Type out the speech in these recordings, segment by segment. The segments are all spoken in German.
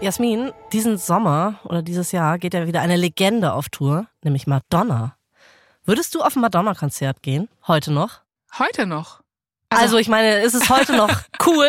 Jasmin, diesen Sommer oder dieses Jahr geht ja wieder eine Legende auf Tour, nämlich Madonna. Würdest du auf ein Madonna-Konzert gehen? Heute noch? Heute noch? Also, also ich meine, ist es heute noch cool?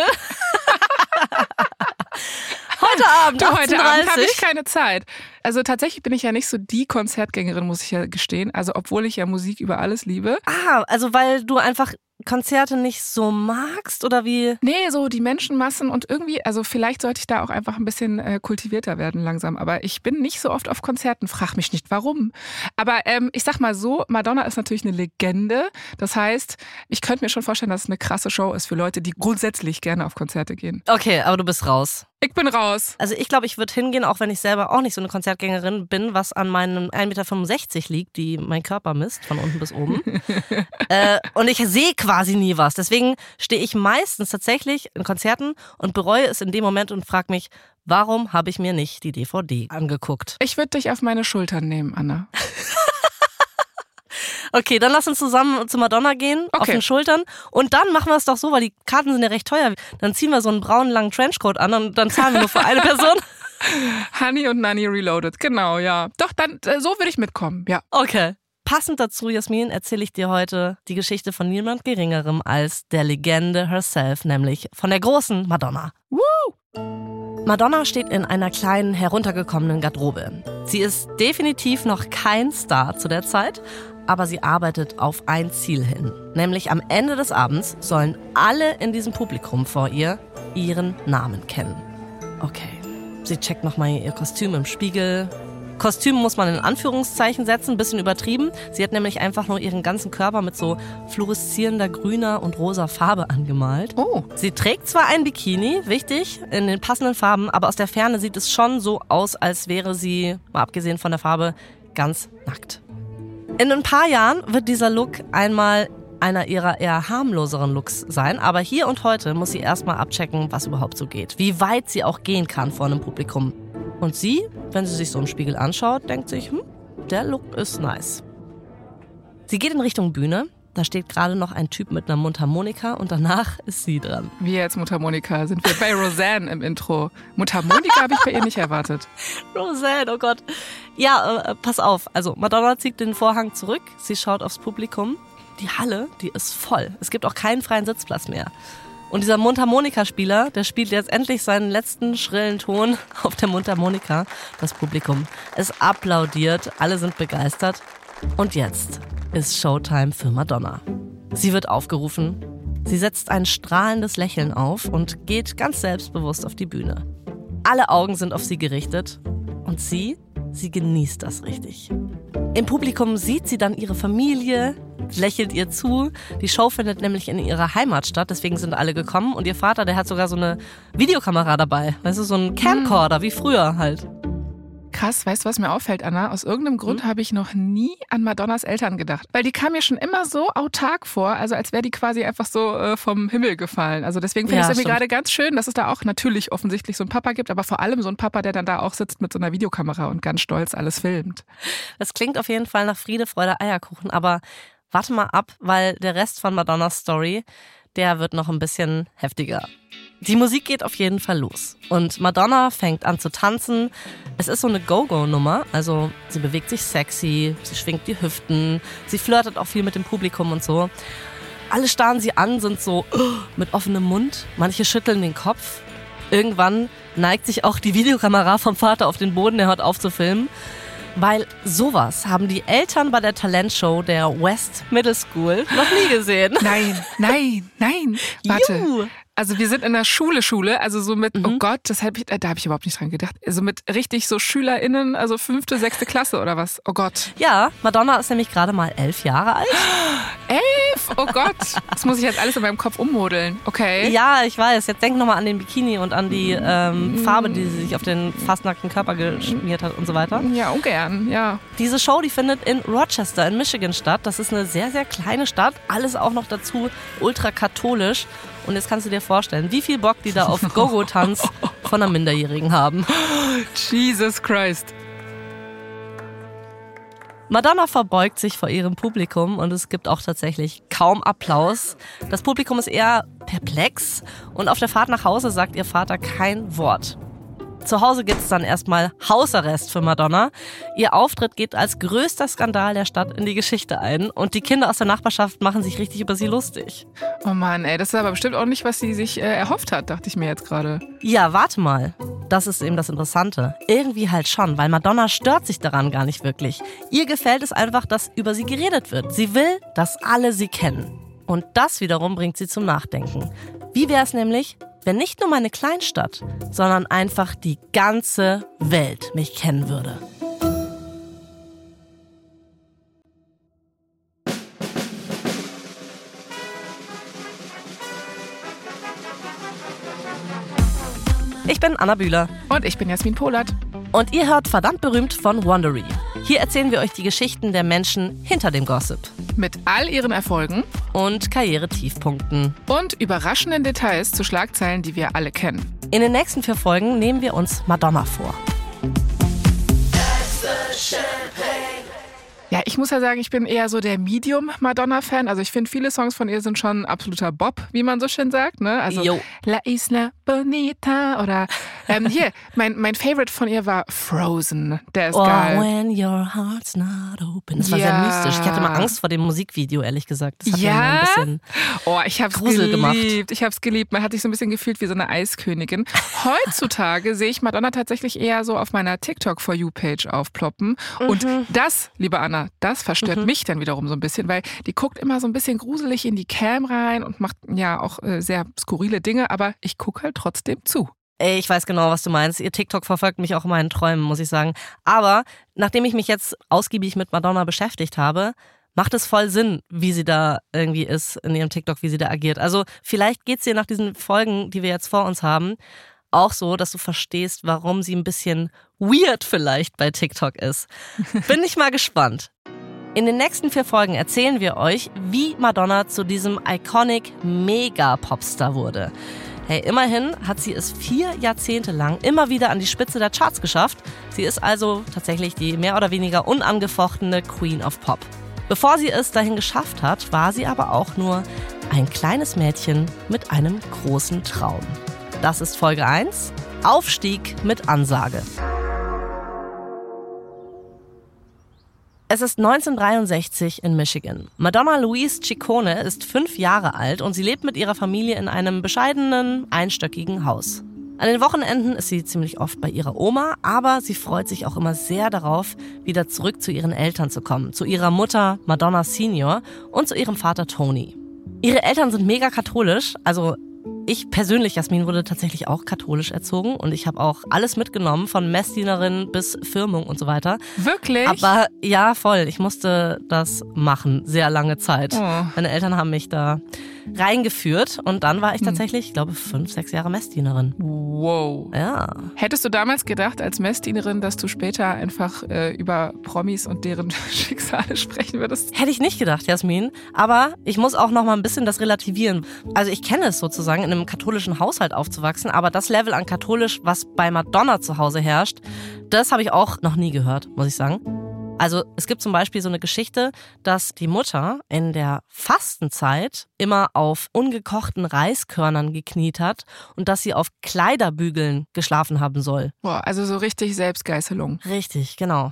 heute Abend, du, heute Abend habe ich keine Zeit. Also tatsächlich bin ich ja nicht so die Konzertgängerin, muss ich ja gestehen. Also obwohl ich ja Musik über alles liebe. Ah, also weil du einfach Konzerte nicht so magst oder wie? Nee, so die Menschenmassen und irgendwie, also vielleicht sollte ich da auch einfach ein bisschen äh, kultivierter werden langsam. Aber ich bin nicht so oft auf Konzerten, frag mich nicht warum. Aber ähm, ich sag mal so, Madonna ist natürlich eine Legende. Das heißt, ich könnte mir schon vorstellen, dass es eine krasse Show ist für Leute, die grundsätzlich gerne auf Konzerte gehen. Okay, aber du bist raus. Ich bin raus. Also ich glaube, ich würde hingehen, auch wenn ich selber auch nicht so eine Konzertgängerin bin, was an meinen 1,65 Meter liegt, die mein Körper misst, von unten bis oben. äh, und ich sehe quasi nie was. Deswegen stehe ich meistens tatsächlich in Konzerten und bereue es in dem Moment und frage mich, warum habe ich mir nicht die DVD angeguckt? Ich würde dich auf meine Schultern nehmen, Anna. Okay, dann lass uns zusammen zu Madonna gehen, okay. auf den Schultern. Und dann machen wir es doch so, weil die Karten sind ja recht teuer. Dann ziehen wir so einen braunen langen Trenchcoat an und dann zahlen wir nur für eine Person. Honey und Nanny Reloaded, genau, ja. Doch, dann äh, so würde ich mitkommen, ja. Okay. Passend dazu, Jasmin, erzähle ich dir heute die Geschichte von niemand Geringerem als der Legende herself, nämlich von der großen Madonna. Woo! Madonna steht in einer kleinen, heruntergekommenen Garderobe. Sie ist definitiv noch kein Star zu der Zeit, aber sie arbeitet auf ein Ziel hin. Nämlich am Ende des Abends sollen alle in diesem Publikum vor ihr ihren Namen kennen. Okay. Sie checkt nochmal ihr Kostüm im Spiegel. Kostüm muss man in Anführungszeichen setzen, ein bisschen übertrieben. Sie hat nämlich einfach nur ihren ganzen Körper mit so fluoreszierender grüner und rosa Farbe angemalt. Oh. Sie trägt zwar ein Bikini, wichtig, in den passenden Farben, aber aus der Ferne sieht es schon so aus, als wäre sie, mal abgesehen von der Farbe, ganz nackt. In ein paar Jahren wird dieser Look einmal einer ihrer eher harmloseren Looks sein, aber hier und heute muss sie erstmal abchecken, was überhaupt so geht, wie weit sie auch gehen kann vor einem Publikum. Und sie, wenn sie sich so im Spiegel anschaut, denkt sich, hm, der Look ist nice. Sie geht in Richtung Bühne, da steht gerade noch ein Typ mit einer Mundharmonika und danach ist sie dran. Wie jetzt Mundharmonika? Sind wir bei Roseanne im Intro? Mundharmonika habe ich bei ihr nicht erwartet. Roseanne, oh Gott. Ja, äh, pass auf. Also Madonna zieht den Vorhang zurück. Sie schaut aufs Publikum. Die Halle, die ist voll. Es gibt auch keinen freien Sitzplatz mehr. Und dieser Mundharmonikaspieler, der spielt jetzt endlich seinen letzten schrillen Ton auf der Mundharmonika. Das Publikum. Es applaudiert, alle sind begeistert. Und jetzt ist Showtime für Madonna. Sie wird aufgerufen. Sie setzt ein strahlendes Lächeln auf und geht ganz selbstbewusst auf die Bühne. Alle Augen sind auf sie gerichtet und sie, sie genießt das richtig. Im Publikum sieht sie dann ihre Familie, lächelt ihr zu. Die Show findet nämlich in ihrer Heimat statt, deswegen sind alle gekommen. Und ihr Vater, der hat sogar so eine Videokamera dabei. Weißt du, so ein Camcorder, wie früher halt. Krass, weißt du, was mir auffällt, Anna? Aus irgendeinem Grund hm? habe ich noch nie an Madonnas Eltern gedacht. Weil die kam mir schon immer so autark vor, also als wäre die quasi einfach so äh, vom Himmel gefallen. Also deswegen finde ja, ich es irgendwie gerade ganz schön, dass es da auch natürlich offensichtlich so einen Papa gibt, aber vor allem so einen Papa, der dann da auch sitzt mit so einer Videokamera und ganz stolz alles filmt. Das klingt auf jeden Fall nach Friede, Freude, Eierkuchen, aber warte mal ab, weil der Rest von Madonnas Story, der wird noch ein bisschen heftiger. Die Musik geht auf jeden Fall los. Und Madonna fängt an zu tanzen. Es ist so eine Go-Go-Nummer. Also sie bewegt sich sexy, sie schwingt die Hüften, sie flirtet auch viel mit dem Publikum und so. Alle starren sie an, sind so mit offenem Mund. Manche schütteln den Kopf. Irgendwann neigt sich auch die Videokamera vom Vater auf den Boden, er hört auf zu filmen. Weil sowas haben die Eltern bei der Talentshow der West Middle School noch nie gesehen. Nein, nein, nein. Warte. Also wir sind in der Schule, Schule, also so mit, oh mhm. oh Gott, das hab ich, da habe ich überhaupt nicht dran gedacht. Also mit richtig so SchülerInnen, also fünfte, sechste Klasse oder was? Oh Gott. Ja, Madonna ist nämlich gerade mal elf Jahre alt. Elf? Oh Gott. Das muss ich jetzt alles in meinem Kopf ummodeln. Okay. Ja, ich weiß. Jetzt denk nochmal an den Bikini und an die ähm, Farbe, die sie sich auf den fast nackten Körper geschmiert hat und so weiter. Ja, ungern, ja. Diese Show, die findet in Rochester in Michigan statt. Das ist eine sehr, sehr kleine Stadt. Alles auch noch dazu ultrakatholisch. Und jetzt kannst du dir vorstellen, wie viel Bock die da auf Gogo-Tanz von einer Minderjährigen haben. Jesus Christ. Madonna verbeugt sich vor ihrem Publikum und es gibt auch tatsächlich kaum Applaus. Das Publikum ist eher perplex und auf der Fahrt nach Hause sagt ihr Vater kein Wort. Zu Hause gibt es dann erstmal Hausarrest für Madonna. Ihr Auftritt geht als größter Skandal der Stadt in die Geschichte ein und die Kinder aus der Nachbarschaft machen sich richtig über sie lustig. Oh Mann, ey, das ist aber bestimmt auch nicht, was sie sich äh, erhofft hat, dachte ich mir jetzt gerade. Ja, warte mal. Das ist eben das Interessante. Irgendwie halt schon, weil Madonna stört sich daran gar nicht wirklich. Ihr gefällt es einfach, dass über sie geredet wird. Sie will, dass alle sie kennen. Und das wiederum bringt sie zum Nachdenken. Wie wäre es nämlich, wenn nicht nur meine Kleinstadt, sondern einfach die ganze Welt mich kennen würde? Ich bin Anna Bühler. Und ich bin Jasmin Polat. Und ihr hört verdammt berühmt von Wandery. Hier erzählen wir euch die Geschichten der Menschen hinter dem Gossip. Mit all ihren Erfolgen und Karrieretiefpunkten. Und überraschenden Details zu Schlagzeilen, die wir alle kennen. In den nächsten vier Folgen nehmen wir uns Madonna vor. Ja, ich muss ja sagen, ich bin eher so der Medium-Madonna-Fan. Also ich finde, viele Songs von ihr sind schon absoluter Bob, wie man so schön sagt. Ne? Also Yo. La Isla Bonita oder ähm, hier, mein, mein Favorite von ihr war Frozen. Der ist oh, geil. When your heart's not open. Das war Ja. sehr mystisch. Ich hatte mal Angst vor dem Musikvideo, ehrlich gesagt. Das hat mir Ja? ein bisschen Oh, ich hab's Grusel gemacht. geliebt. Ich hab's geliebt. Man hat sich so ein bisschen gefühlt wie so eine Eiskönigin. Heutzutage sehe ich Madonna tatsächlich eher so auf meiner TikTok For You Page aufploppen. Und Mhm. das, liebe Anna, das verstört mich dann wiederum so ein bisschen, weil die guckt immer so ein bisschen gruselig in die Cam rein und macht ja auch äh, sehr skurrile Dinge, aber ich gucke halt trotzdem zu. Ey, ich weiß genau, was du meinst. Ihr TikTok verfolgt mich auch in meinen Träumen, muss ich sagen. Aber nachdem ich mich jetzt ausgiebig mit Madonna beschäftigt habe, macht es voll Sinn, wie sie da irgendwie ist in ihrem TikTok, wie sie da agiert. Also vielleicht geht's dir nach diesen Folgen, die wir jetzt vor uns haben, auch so, dass du verstehst, warum sie ein bisschen weird vielleicht bei TikTok ist. Bin ich mal gespannt. In den nächsten vier Folgen erzählen wir euch, wie Madonna zu diesem iconic Mega-Popstar wurde. Hey, immerhin hat sie es vier Jahrzehnte lang immer wieder an die Spitze der Charts geschafft. Sie ist also tatsächlich die mehr oder weniger unangefochtene Queen of Pop. Bevor sie es dahin geschafft hat, war sie aber auch nur ein kleines Mädchen mit einem großen Traum. Das ist Folge 1, Aufstieg mit Ansage. Es ist 1963 in Michigan. Madonna Louise Ciccone ist fünf Jahre alt und sie lebt mit ihrer Familie in einem bescheidenen, einstöckigen Haus. An den Wochenenden ist sie ziemlich oft bei ihrer Oma, aber sie freut sich auch immer sehr darauf, wieder zurück zu ihren Eltern zu kommen, zu ihrer Mutter Madonna Senior und zu ihrem Vater Tony. Ihre Eltern sind mega katholisch, also ich persönlich, Jasmin, wurde tatsächlich auch katholisch erzogen und ich habe auch alles mitgenommen, von Messdienerin bis Firmung und so weiter. Wirklich? Aber ja, voll. Ich musste das machen, sehr lange Zeit. Oh. Meine Eltern haben mich da reingeführt und dann war ich tatsächlich, ich glaube, fünf, sechs Jahre Messdienerin. wow. Ja. Hättest du damals gedacht, als Messdienerin, dass du später einfach äh, über Promis und deren Schicksale sprechen würdest? Hätte ich nicht gedacht, Jasmin. Aber ich muss auch noch mal ein bisschen das relativieren. Also ich kenne es sozusagen, in einem katholischen Haushalt aufzuwachsen, aber das Level an katholisch, was bei Madonna zu Hause herrscht, das habe ich auch noch nie gehört, muss ich sagen. Also es gibt zum Beispiel so eine Geschichte, dass die Mutter in der Fastenzeit immer auf ungekochten Reiskörnern gekniet hat und dass sie auf Kleiderbügeln geschlafen haben soll. Boah, also so richtig Selbstgeißelung. Richtig, genau.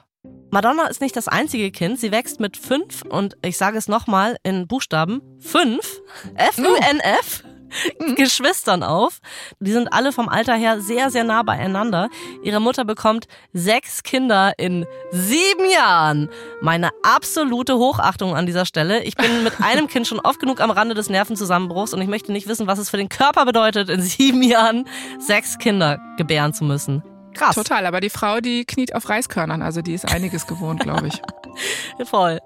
Madonna ist nicht das einzige Kind. Sie wächst mit fünf und ich sage es nochmal in Buchstaben fünf, F-U-N-F, Geschwistern auf. Die sind alle vom Alter her sehr, sehr nah beieinander. Ihre Mutter bekommt sechs Kinder in sieben Jahren. Meine absolute Hochachtung an dieser Stelle. Ich bin mit einem Kind schon oft genug am Rande des Nervenzusammenbruchs und ich möchte nicht wissen, was es für den Körper bedeutet, in sieben Jahren sechs Kinder gebären zu müssen. Krass. Total, aber die Frau, die kniet auf Reiskörnern, also die ist einiges gewohnt, glaube ich. Voll.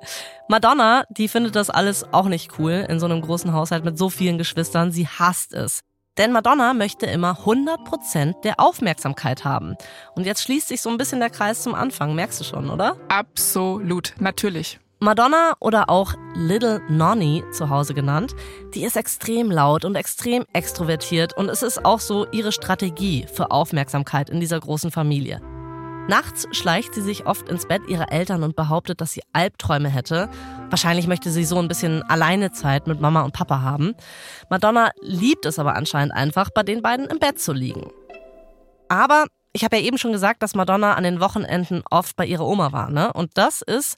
Madonna, die findet das alles auch nicht cool in so einem großen Haushalt mit so vielen Geschwistern. Sie hasst es. Denn Madonna möchte immer 100% der Aufmerksamkeit haben. Und jetzt schließt sich so ein bisschen der Kreis zum Anfang, merkst du schon, oder? Absolut, natürlich. Madonna oder auch Little Nonny zu Hause genannt, die ist extrem laut und extrem extrovertiert und es ist auch so ihre Strategie für Aufmerksamkeit in dieser großen Familie. Nachts schleicht sie sich oft ins Bett ihrer Eltern und behauptet, dass sie Albträume hätte. Wahrscheinlich möchte sie so ein bisschen Alleinezeit mit Mama und Papa haben. Madonna liebt es aber anscheinend einfach, bei den beiden im Bett zu liegen. Aber Ich habe ja eben schon gesagt, dass Madonna an den Wochenenden oft bei ihrer Oma war, ne? Und das ist,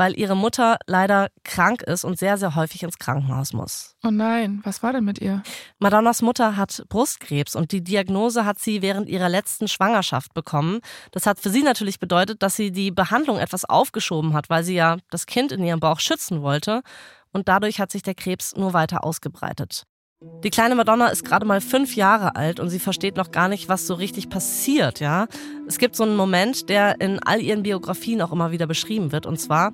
weil ihre Mutter leider krank ist und sehr, sehr häufig ins Krankenhaus muss. Oh nein, was war denn mit ihr? Madonnas Mutter hat Brustkrebs und die Diagnose hat sie während ihrer letzten Schwangerschaft bekommen. Das hat für sie natürlich bedeutet, dass sie die Behandlung etwas aufgeschoben hat, weil sie ja das Kind in ihrem Bauch schützen wollte. Und dadurch hat sich der Krebs nur weiter ausgebreitet. Die kleine Madonna ist gerade mal fünf Jahre alt und sie versteht noch gar nicht, was so richtig passiert, ja. Es gibt so einen Moment, der in all ihren Biografien auch immer wieder beschrieben wird. Und zwar,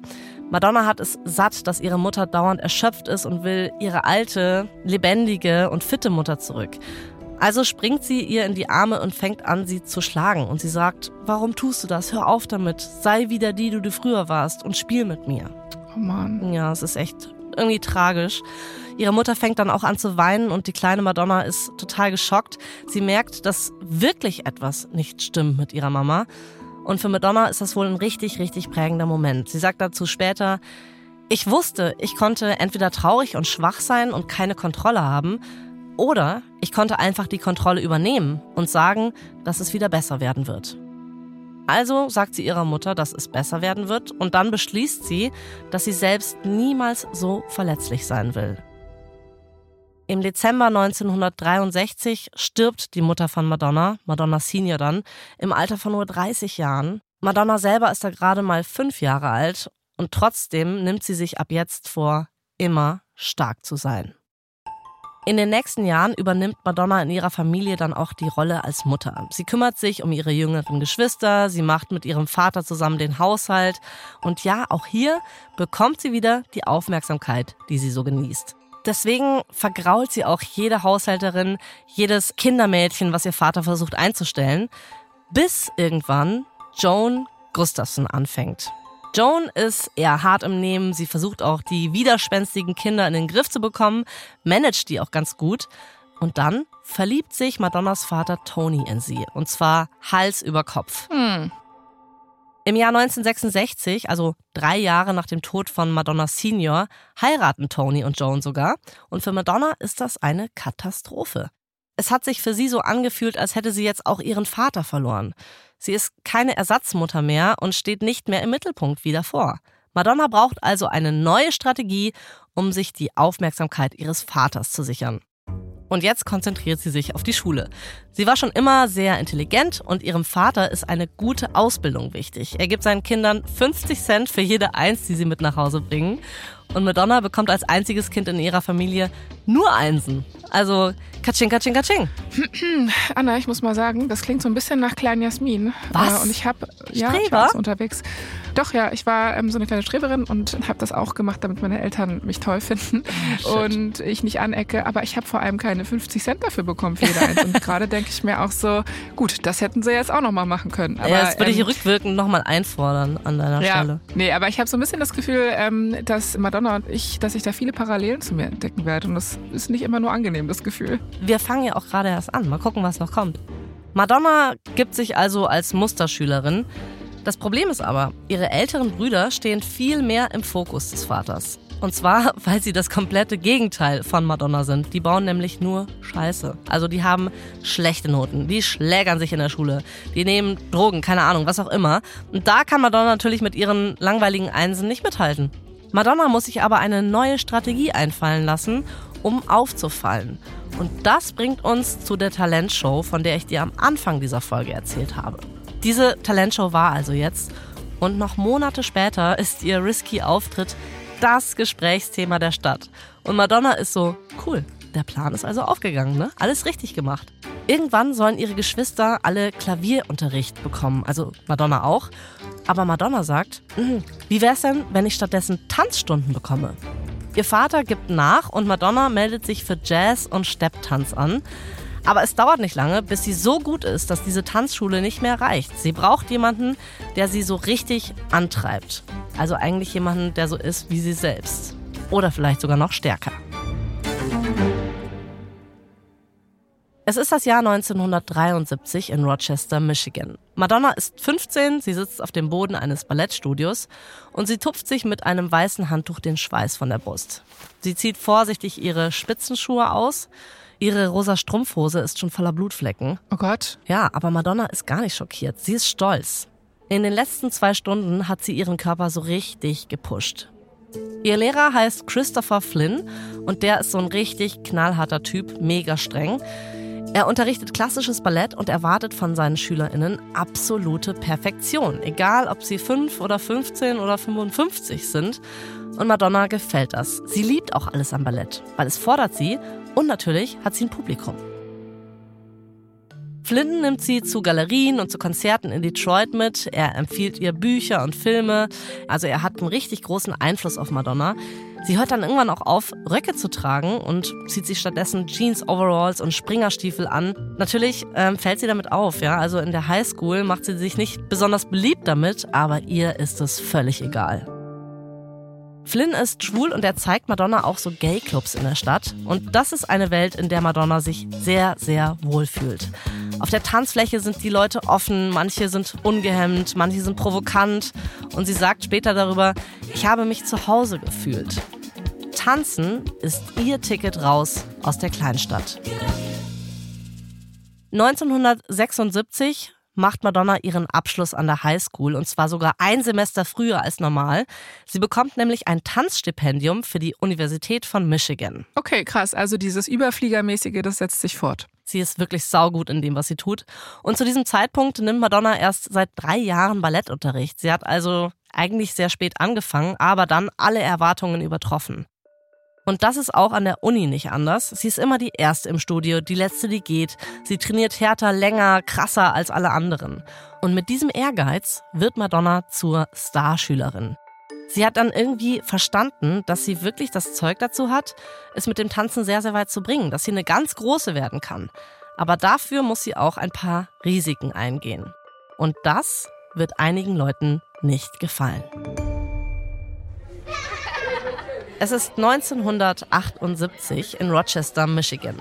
Madonna hat es satt, dass ihre Mutter dauernd erschöpft ist und will ihre alte, lebendige und fitte Mutter zurück. Also springt sie ihr in die Arme und fängt an, sie zu schlagen. Und sie sagt, warum tust du das? Hör auf damit. Sei wieder die, die du früher warst und spiel mit mir. Oh Mann. Ja, es ist echt irgendwie tragisch. Ihre Mutter fängt dann auch an zu weinen und die kleine Madonna ist total geschockt. Sie merkt, dass wirklich etwas nicht stimmt mit ihrer Mama. Und für Madonna ist das wohl ein richtig, richtig prägender Moment. Sie sagt dazu später, ich wusste, ich konnte entweder traurig und schwach sein und keine Kontrolle haben, oder ich konnte einfach die Kontrolle übernehmen und sagen, dass es wieder besser werden wird. Also sagt sie ihrer Mutter, dass es besser werden wird und dann beschließt sie, dass sie selbst niemals so verletzlich sein will. Im Dezember 1963 stirbt die Mutter von Madonna, Madonna Senior dann, im Alter von nur 30 Jahren. Madonna selber ist da gerade mal fünf Jahre alt und trotzdem nimmt sie sich ab jetzt vor, immer stark zu sein. In den nächsten Jahren übernimmt Madonna in ihrer Familie dann auch die Rolle als Mutter. Sie kümmert sich um ihre jüngeren Geschwister, sie macht mit ihrem Vater zusammen den Haushalt und ja, auch hier bekommt sie wieder die Aufmerksamkeit, die sie so genießt. Deswegen vergrault sie auch jede Haushälterin, jedes Kindermädchen, was ihr Vater versucht einzustellen, bis irgendwann Joan Gustafson anfängt. Joan ist eher hart im Nehmen. Sie versucht auch, die widerspenstigen Kinder in den Griff zu bekommen, managt die auch ganz gut. Und dann verliebt sich Madonnas Vater Tony in sie. Und zwar Hals über Kopf. Hm. Im Jahr 1966, also drei Jahre nach dem Tod von Madonna Senior, heiraten Tony und Joan sogar. Und für Madonna ist das eine Katastrophe. Es hat sich für sie so angefühlt, als hätte sie jetzt auch ihren Vater verloren. Sie ist keine Ersatzmutter mehr und steht nicht mehr im Mittelpunkt wie davor. Madonna braucht also eine neue Strategie, um sich die Aufmerksamkeit ihres Vaters zu sichern. Und jetzt konzentriert sie sich auf die Schule. Sie war schon immer sehr intelligent und ihrem Vater ist eine gute Ausbildung wichtig. Er gibt seinen Kindern 50 Cent für jede Eins, die sie mit nach Hause bringen. Und Madonna bekommt als einziges Kind in ihrer Familie nur Einsen. Also Katsching, Katsching, Katsching. Anna, ich muss mal sagen, das klingt so ein bisschen nach Klein Jasmin. Was? Äh, und ich habe ja, ich war unterwegs. Doch, ja, ich war ähm, so eine kleine Streberin und habe das auch gemacht, damit meine Eltern mich toll finden oh, und ich nicht anecke. Aber ich habe vor allem keine 50 Cent dafür bekommen für jede eins. Und gerade denke ich mir auch so, gut, das hätten sie jetzt auch nochmal machen können. Aber, ja, das würde ähm, ich rückwirkend nochmal einfordern an deiner ja, Stelle. Nee, aber ich habe so ein bisschen das Gefühl, ähm, dass Madonna und ich, dass ich da viele Parallelen zu mir entdecken werde. Und das ist nicht immer nur angenehm, das Gefühl. Wir fangen ja auch gerade erst an. Mal gucken, was noch kommt. Madonna gibt sich also als Musterschülerin. Das Problem ist aber, ihre älteren Brüder stehen viel mehr im Fokus des Vaters. Und zwar, weil sie das komplette Gegenteil von Madonna sind. Die bauen nämlich nur Scheiße. Also die haben schlechte Noten, die schlägern sich in der Schule, die nehmen Drogen, keine Ahnung, was auch immer. Und da kann Madonna natürlich mit ihren langweiligen Einsen nicht mithalten. Madonna muss sich aber eine neue Strategie einfallen lassen, um aufzufallen. Und das bringt uns zu der Talentshow, von der ich dir am Anfang dieser Folge erzählt habe. Diese Talentshow war also jetzt und noch Monate später ist ihr risky Auftritt das Gesprächsthema der Stadt. Und Madonna ist so, cool, der Plan ist also aufgegangen, ne? Alles richtig gemacht. Irgendwann sollen ihre Geschwister alle Klavierunterricht bekommen, also Madonna auch. Aber Madonna sagt, hm, wie wär's denn, wenn ich stattdessen Tanzstunden bekomme? Ihr Vater gibt nach und Madonna meldet sich für Jazz und Stepptanz an. Aber es dauert nicht lange, bis sie so gut ist, dass diese Tanzschule nicht mehr reicht. Sie braucht jemanden, der sie so richtig antreibt. Also eigentlich jemanden, der so ist wie sie selbst. Oder vielleicht sogar noch stärker. Es ist das Jahr 1973 in Rochester, Michigan. Madonna ist 15, sie sitzt auf dem Boden eines Ballettstudios und sie tupft sich mit einem weißen Handtuch den Schweiß von der Brust. Sie zieht vorsichtig ihre Spitzenschuhe aus, Ihre rosa Strumpfhose ist schon voller Blutflecken. Oh Gott. Ja, aber Madonna ist gar nicht schockiert. Sie ist stolz. In den letzten zwei Stunden hat sie ihren Körper so richtig gepusht. Ihr Lehrer heißt Christopher Flynn und der ist so ein richtig knallharter Typ, mega streng. Er unterrichtet klassisches Ballett und erwartet von seinen SchülerInnen absolute Perfektion, egal ob sie 5 oder 15 oder 55 sind. Und Madonna gefällt das. Sie liebt auch alles am Ballett, weil es fordert sie und natürlich hat sie ein Publikum. Flinton nimmt sie zu Galerien und zu Konzerten in Detroit mit. Er empfiehlt ihr Bücher und Filme. Also er hat einen richtig großen Einfluss auf Madonna. Sie hört dann irgendwann auch auf, Röcke zu tragen und zieht sich stattdessen Jeans, Overalls und Springerstiefel an. Natürlich ähm, fällt sie damit auf, ja. Also in der Highschool macht sie sich nicht besonders beliebt damit, aber ihr ist es völlig egal. Flynn ist schwul und er zeigt Madonna auch so Gay-Clubs in der Stadt. Und das ist eine Welt, in der Madonna sich sehr, sehr wohl fühlt. Auf der Tanzfläche sind die Leute offen, manche sind ungehemmt, manche sind provokant. Und sie sagt später darüber, ich habe mich zu Hause gefühlt. Tanzen ist ihr Ticket raus aus der Kleinstadt. 1976 macht Madonna ihren Abschluss an der High School und zwar sogar ein Semester früher als normal. Sie bekommt nämlich ein Tanzstipendium für die Universität von Michigan. Okay, krass. Also dieses Überfliegermäßige, das setzt sich fort. Sie ist wirklich saugut in dem, was sie tut. Und zu diesem Zeitpunkt nimmt Madonna erst seit drei Jahren Ballettunterricht. Sie hat also eigentlich sehr spät angefangen, aber dann alle Erwartungen übertroffen. Und das ist auch an der Uni nicht anders. Sie ist immer die Erste im Studio, die Letzte, die geht. Sie trainiert härter, länger, krasser als alle anderen. Und mit diesem Ehrgeiz wird Madonna zur Starschülerin. Sie hat dann irgendwie verstanden, dass sie wirklich das Zeug dazu hat, es mit dem Tanzen sehr, sehr weit zu bringen, dass sie eine ganz große werden kann. Aber dafür muss sie auch ein paar Risiken eingehen. Und das wird einigen Leuten nicht gefallen. Es ist 1978 in Rochester, Michigan.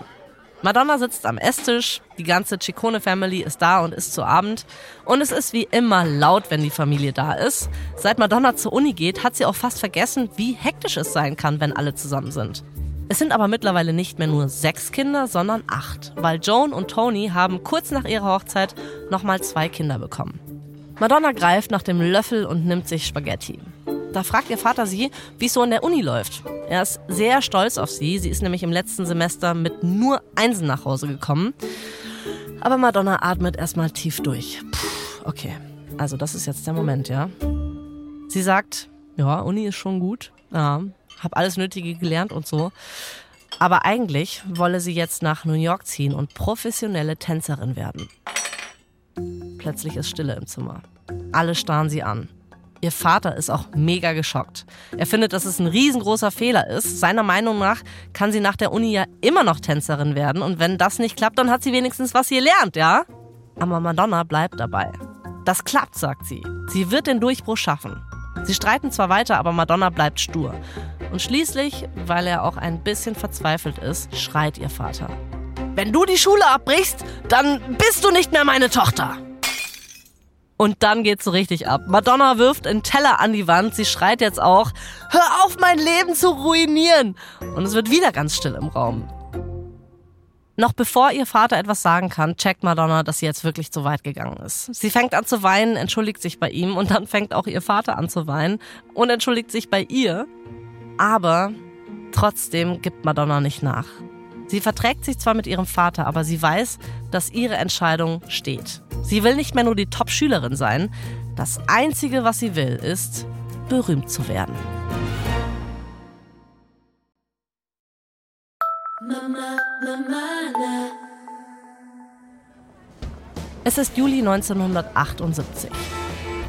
Madonna sitzt am Esstisch, die ganze Ciccone Family ist da und isst zu Abend. Und es ist wie immer laut, wenn die Familie da ist. Seit Madonna zur Uni geht, hat sie auch fast vergessen, wie hektisch es sein kann, wenn alle zusammen sind. Es sind aber mittlerweile nicht mehr nur sechs Kinder, sondern acht, weil Joan und Tony haben kurz nach ihrer Hochzeit nochmal zwei Kinder bekommen. Madonna greift nach dem Löffel und nimmt sich Spaghetti. Da fragt ihr Vater sie, wie es so an der Uni läuft. Er ist sehr stolz auf sie. Sie ist nämlich im letzten Semester mit nur Einsen nach Hause gekommen. Aber Madonna atmet erstmal tief durch. Puh, okay, also das ist jetzt der Moment, ja. Sie sagt, ja, Uni ist schon gut. Ja, hab alles Nötige gelernt und so. Aber eigentlich wolle sie jetzt nach New York ziehen und professionelle Tänzerin werden. Plötzlich ist Stille im Zimmer. Alle starren sie an. Ihr Vater ist auch mega geschockt. Er findet, dass es ein riesengroßer Fehler ist. Seiner Meinung nach kann sie nach der Uni ja immer noch Tänzerin werden und wenn das nicht klappt, dann hat sie wenigstens was sie lernt, ja? Aber Madonna bleibt dabei. Das klappt, sagt sie. Sie wird den Durchbruch schaffen. Sie streiten zwar weiter, aber Madonna bleibt stur. Und schließlich, weil er auch ein bisschen verzweifelt ist, schreit ihr Vater. Wenn du die Schule abbrichst, dann bist du nicht mehr meine Tochter. Und dann geht's so richtig ab. Madonna wirft einen Teller an die Wand. Sie schreit jetzt auch, hör auf, mein Leben zu ruinieren. Und es wird wieder ganz still im Raum. Noch bevor ihr Vater etwas sagen kann, checkt Madonna, dass sie jetzt wirklich zu weit gegangen ist. Sie fängt an zu weinen, entschuldigt sich bei ihm und dann fängt auch ihr Vater an zu weinen und entschuldigt sich bei ihr. Aber trotzdem gibt Madonna nicht nach. Sie verträgt sich zwar mit ihrem Vater, aber sie weiß, dass ihre Entscheidung steht. Sie will nicht mehr nur die Top-Schülerin sein. Das Einzige, was sie will, ist, berühmt zu werden. Es ist Juli 1978.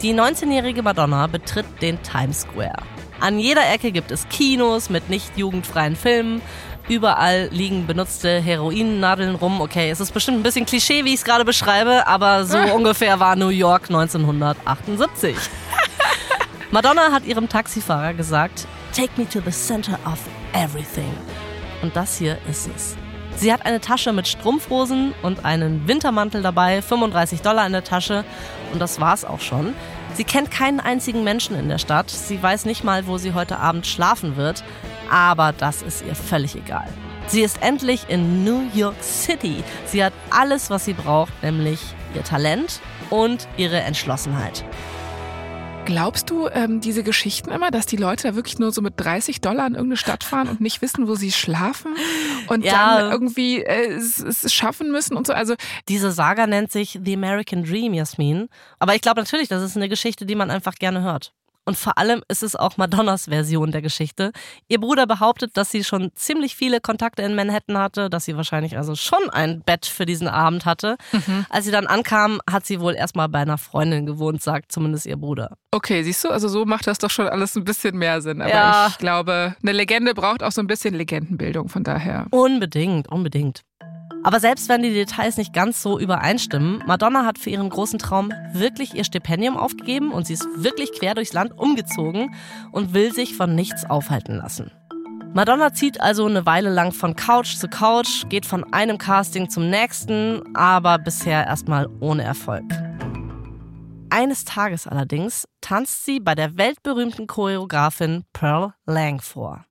Die 19-jährige Madonna betritt den Times Square. An jeder Ecke gibt es Kinos mit nicht jugendfreien Filmen. Überall liegen benutzte Heroinnadeln rum. Okay, es ist bestimmt ein bisschen Klischee, wie ich es gerade beschreibe, aber so ungefähr war New York 1978. Madonna hat ihrem Taxifahrer gesagt, Take me to the center of everything. Und das hier ist es. Sie hat eine Tasche mit Strumpfhosen und einen Wintermantel dabei, 35 Dollar in der Tasche und das war's auch schon. Sie kennt keinen einzigen Menschen in der Stadt. Sie weiß nicht mal, wo sie heute Abend schlafen wird. Aber das ist ihr völlig egal. Sie ist endlich in New York City. Sie hat alles, was sie braucht, nämlich ihr Talent und ihre Entschlossenheit. Glaubst du ähm, diese Geschichten immer, dass die Leute da wirklich nur so mit 30 Dollar in irgendeine Stadt fahren und nicht wissen, wo sie schlafen und ja. dann irgendwie äh, es, es, schaffen müssen und so? Also diese Saga nennt sich The American Dream, Jasmin. Aber ich glaube natürlich, das ist eine Geschichte, die man einfach gerne hört. Und vor allem ist es auch Madonnas Version der Geschichte. Ihr Bruder behauptet, dass sie schon ziemlich viele Kontakte in Manhattan hatte, dass sie wahrscheinlich also schon ein Bett für diesen Abend hatte. Mhm. Als sie dann ankam, hat sie wohl erstmal bei einer Freundin gewohnt, sagt zumindest ihr Bruder. Okay, siehst du, also so macht das doch schon alles ein bisschen mehr Sinn. Aber ja. ich glaube, eine Legende braucht auch so ein bisschen Legendenbildung, von daher. Unbedingt, unbedingt. Aber selbst wenn die Details nicht ganz so übereinstimmen, Madonna hat für ihren großen Traum wirklich ihr Stipendium aufgegeben und sie ist wirklich quer durchs Land umgezogen und will sich von nichts aufhalten lassen. Madonna zieht also eine Weile lang von Couch zu Couch, geht von einem Casting zum nächsten, aber bisher erstmal ohne Erfolg. Eines Tages allerdings tanzt sie bei der weltberühmten Choreografin Pearl Lang vor.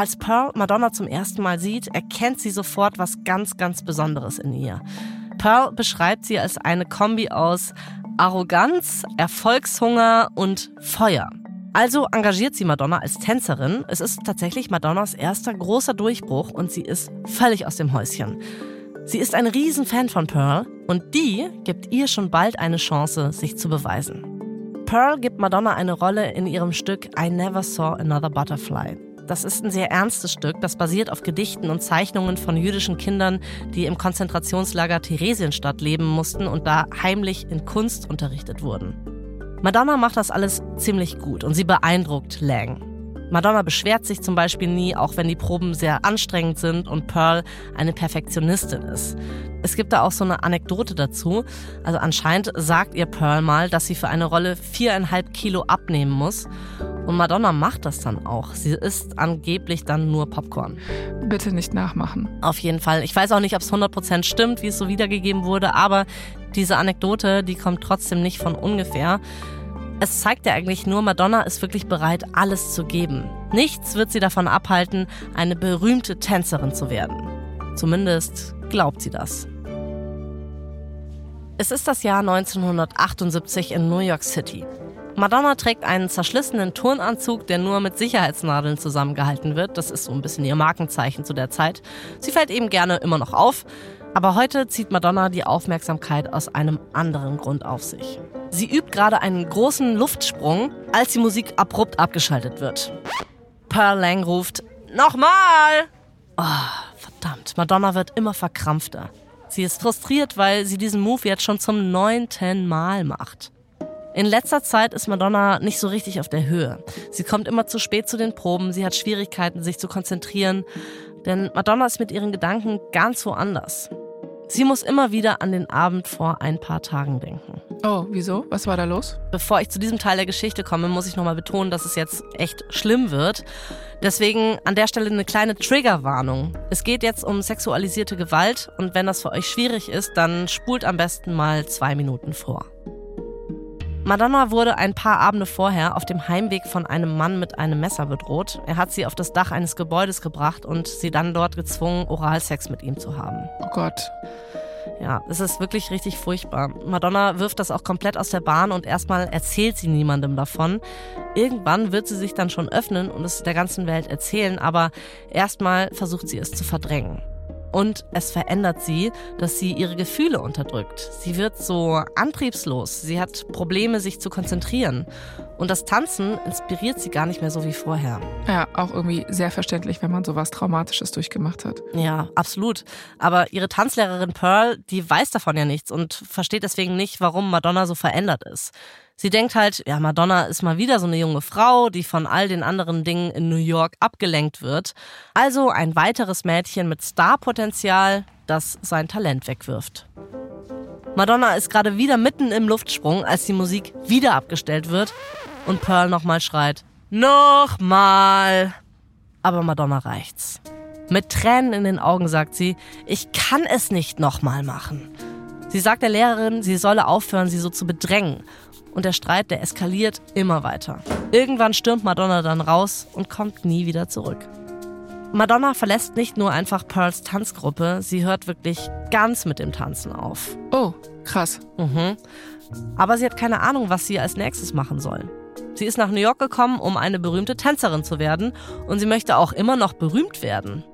Als Pearl Madonna zum ersten Mal sieht, erkennt sie sofort was ganz, ganz Besonderes in ihr. Pearl beschreibt sie als eine Kombi aus Arroganz, Erfolgshunger und Feuer. Also engagiert sie Madonna als Tänzerin. Es ist tatsächlich Madonnas erster großer Durchbruch und sie ist völlig aus dem Häuschen. Sie ist ein Riesenfan von Pearl und die gibt ihr schon bald eine Chance, sich zu beweisen. Pearl gibt Madonna eine Rolle in ihrem Stück I Never Saw Another Butterfly. Das ist ein sehr ernstes Stück, das basiert auf Gedichten und Zeichnungen von jüdischen Kindern, die im Konzentrationslager Theresienstadt leben mussten und da heimlich in Kunst unterrichtet wurden. Madonna macht das alles ziemlich gut und sie beeindruckt Lang. Madonna beschwert sich zum Beispiel nie, auch wenn die Proben sehr anstrengend sind und Pearl eine Perfektionistin ist. Es gibt da auch so eine Anekdote dazu. Also anscheinend sagt ihr Pearl mal, dass sie für eine Rolle viereinhalb Kilo abnehmen muss. Und Madonna macht das dann auch. Sie isst angeblich dann nur Popcorn. Bitte nicht nachmachen. Auf jeden Fall. Ich weiß auch nicht, ob es 100% stimmt, wie es so wiedergegeben wurde, aber diese Anekdote, die kommt trotzdem nicht von ungefähr. Es zeigt ja eigentlich nur, Madonna ist wirklich bereit, alles zu geben. Nichts wird sie davon abhalten, eine berühmte Tänzerin zu werden. Zumindest glaubt sie das. Es ist das Jahr 1978 in New York City. Madonna trägt einen zerschlissenen Turnanzug, der nur mit Sicherheitsnadeln zusammengehalten wird. Das ist so ein bisschen ihr Markenzeichen zu der Zeit. Sie fällt eben gerne immer noch auf. Aber heute zieht Madonna die Aufmerksamkeit aus einem anderen Grund auf sich. Sie übt gerade einen großen Luftsprung, als die Musik abrupt abgeschaltet wird. Pearl Lang ruft, Nochmal! Oh, verdammt, Madonna wird immer verkrampfter. Sie ist frustriert, weil sie diesen Move jetzt schon zum neunten Mal macht. In letzter Zeit ist Madonna nicht so richtig auf der Höhe. Sie kommt immer zu spät zu den Proben, sie hat Schwierigkeiten, sich zu konzentrieren, denn Madonna ist mit ihren Gedanken ganz woanders. Sie muss immer wieder an den Abend vor ein paar Tagen denken. Oh, wieso? Was war da los? Bevor ich zu diesem Teil der Geschichte komme, muss ich nochmal betonen, dass es jetzt echt schlimm wird. Deswegen an der Stelle eine kleine Triggerwarnung. Es geht jetzt um sexualisierte Gewalt und wenn das für euch schwierig ist, dann spult am besten mal zwei Minuten vor. Madonna wurde ein paar Abende vorher auf dem Heimweg von einem Mann mit einem Messer bedroht. Er hat sie auf das Dach eines Gebäudes gebracht und sie dann dort gezwungen, Oralsex mit ihm zu haben. Oh Gott. Ja, es ist wirklich richtig furchtbar. Madonna wirft das auch komplett aus der Bahn und erstmal erzählt sie niemandem davon. Irgendwann wird sie sich dann schon öffnen und es der ganzen Welt erzählen, aber erstmal versucht sie es zu verdrängen. Und es verändert sie, dass sie ihre Gefühle unterdrückt. Sie wird so antriebslos. Sie hat Probleme, sich zu konzentrieren. Und das Tanzen inspiriert sie gar nicht mehr so wie vorher. Ja, auch irgendwie sehr verständlich, wenn man sowas Traumatisches durchgemacht hat. Ja, absolut. Aber ihre Tanzlehrerin Pearl, die weiß davon ja nichts und versteht deswegen nicht, warum Madonna so verändert ist. Sie denkt halt, ja, Madonna ist mal wieder so eine junge Frau, die von all den anderen Dingen in New York abgelenkt wird. Also ein weiteres Mädchen mit Starpotenzial, das sein Talent wegwirft. Madonna ist gerade wieder mitten im Luftsprung, als die Musik wieder abgestellt wird und Pearl nochmal schreit, nochmal. Aber Madonna reicht's. Mit Tränen in den Augen sagt sie, ich kann es nicht nochmal machen. Sie sagt der Lehrerin, sie solle aufhören, sie so zu bedrängen und der Streit, der eskaliert immer weiter. Irgendwann stürmt Madonna dann raus und kommt nie wieder zurück. Madonna verlässt nicht nur einfach Pearls Tanzgruppe, sie hört wirklich ganz mit dem Tanzen auf. Oh, krass. Mhm. Aber sie hat keine Ahnung, was sie als nächstes machen soll. Sie ist nach New York gekommen, um eine berühmte Tänzerin zu werden und sie möchte auch immer noch berühmt werden.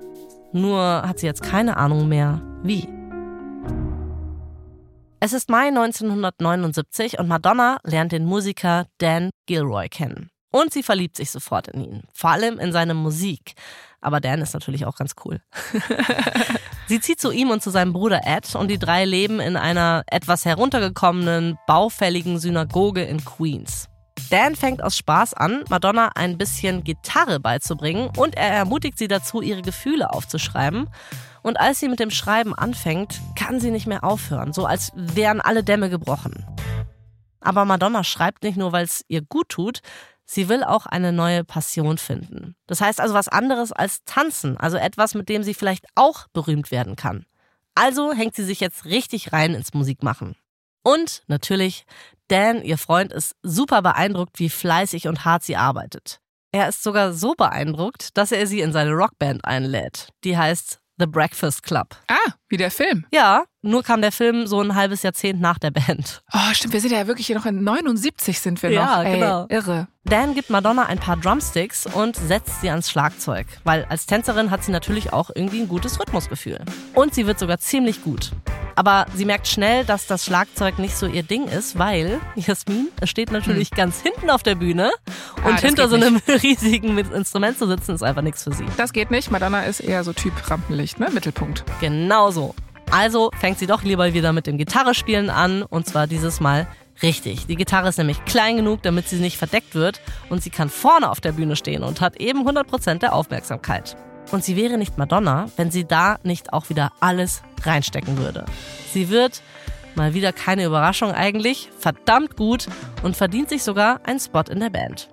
Nur hat sie jetzt keine Ahnung mehr, wie. Es ist Mai 1979 und Madonna lernt den Musiker Dan Gilroy kennen. Und sie verliebt sich sofort in ihn, vor allem in seine Musik. Aber Dan ist natürlich auch ganz cool. sie zieht zu ihm und zu seinem Bruder Ed und die drei leben in einer etwas heruntergekommenen, baufälligen Synagoge in Queens. Dan fängt aus Spaß an, Madonna ein bisschen Gitarre beizubringen und er ermutigt sie dazu, ihre Gefühle aufzuschreiben. Und als sie mit dem Schreiben anfängt, kann sie nicht mehr aufhören, so als wären alle Dämme gebrochen. Aber Madonna schreibt nicht nur, weil es ihr gut tut, sie will auch eine neue Passion finden. Das heißt also was anderes als tanzen, also etwas, mit dem sie vielleicht auch berühmt werden kann. Also hängt sie sich jetzt richtig rein ins Musikmachen. Und natürlich Dan, ihr Freund, ist super beeindruckt, wie fleißig und hart sie arbeitet. Er ist sogar so beeindruckt, dass er sie in seine Rockband einlädt. Die heißt The Breakfast Club. Ah, wie der Film. Ja, nur kam der Film so ein halbes Jahrzehnt nach der Band. Oh, stimmt, wir sind ja wirklich hier noch in 79 sind wir noch. Ja, genau. Irre. Dan gibt Madonna ein paar Drumsticks und setzt sie ans Schlagzeug, weil als Tänzerin hat sie natürlich auch irgendwie ein gutes Rhythmusgefühl. Und sie wird sogar ziemlich gut. Aber sie merkt schnell, dass das Schlagzeug nicht so ihr Ding ist, weil Jasmin, steht natürlich hm. ganz hinten auf der Bühne und ah, hinter so einem nicht. riesigen Instrument zu sitzen ist einfach nichts für sie. Das geht nicht. Madonna ist eher so Typ Rampenlicht, ne? Mittelpunkt. Genau so. Also fängt sie doch lieber wieder mit dem Gitarrespielen an und zwar dieses Mal richtig. Die Gitarre ist nämlich klein genug, damit sie nicht verdeckt wird und sie kann vorne auf der Bühne stehen und hat eben 100% der Aufmerksamkeit. Und sie wäre nicht Madonna, wenn sie da nicht auch wieder alles reinstecken würde. Sie wird, mal wieder keine Überraschung eigentlich, verdammt gut und verdient sich sogar einen Spot in der Band.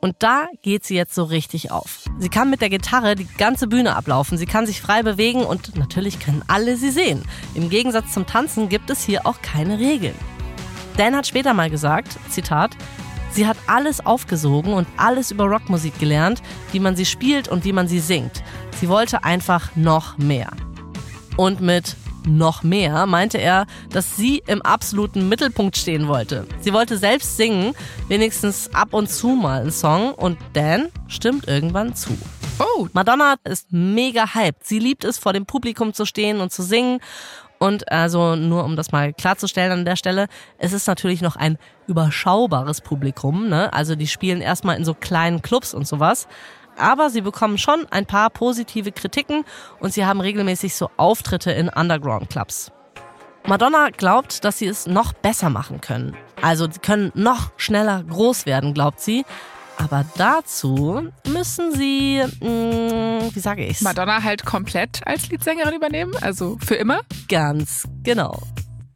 Und da geht sie jetzt so richtig auf. Sie kann mit der Gitarre die ganze Bühne ablaufen, sie kann sich frei bewegen und natürlich können alle sie sehen. Im Gegensatz zum Tanzen gibt es hier auch keine Regeln. Dan hat später mal gesagt, Zitat, Sie hat alles aufgesogen und alles über Rockmusik gelernt, wie man sie spielt und wie man sie singt. Sie wollte einfach noch mehr. Und mit noch mehr meinte er, dass sie im absoluten Mittelpunkt stehen wollte. Sie wollte selbst singen, wenigstens ab und zu mal einen Song und Dan stimmt irgendwann zu. Oh. Madonna ist mega hyped. Sie liebt es, vor dem Publikum zu stehen und zu singen. Und also nur um das mal klarzustellen an der Stelle, es ist natürlich noch ein überschaubares Publikum. Ne? Also die spielen erstmal in so kleinen Clubs und sowas aber sie bekommen schon ein paar positive Kritiken und sie haben regelmäßig so Auftritte in Underground-Clubs. Madonna glaubt, dass sie es noch besser machen können. Also sie können noch schneller groß werden, glaubt sie. Aber dazu müssen sie, mh, hm, wie sage ich's? Madonna halt komplett als Leadsängerin übernehmen, also für immer? Ganz genau.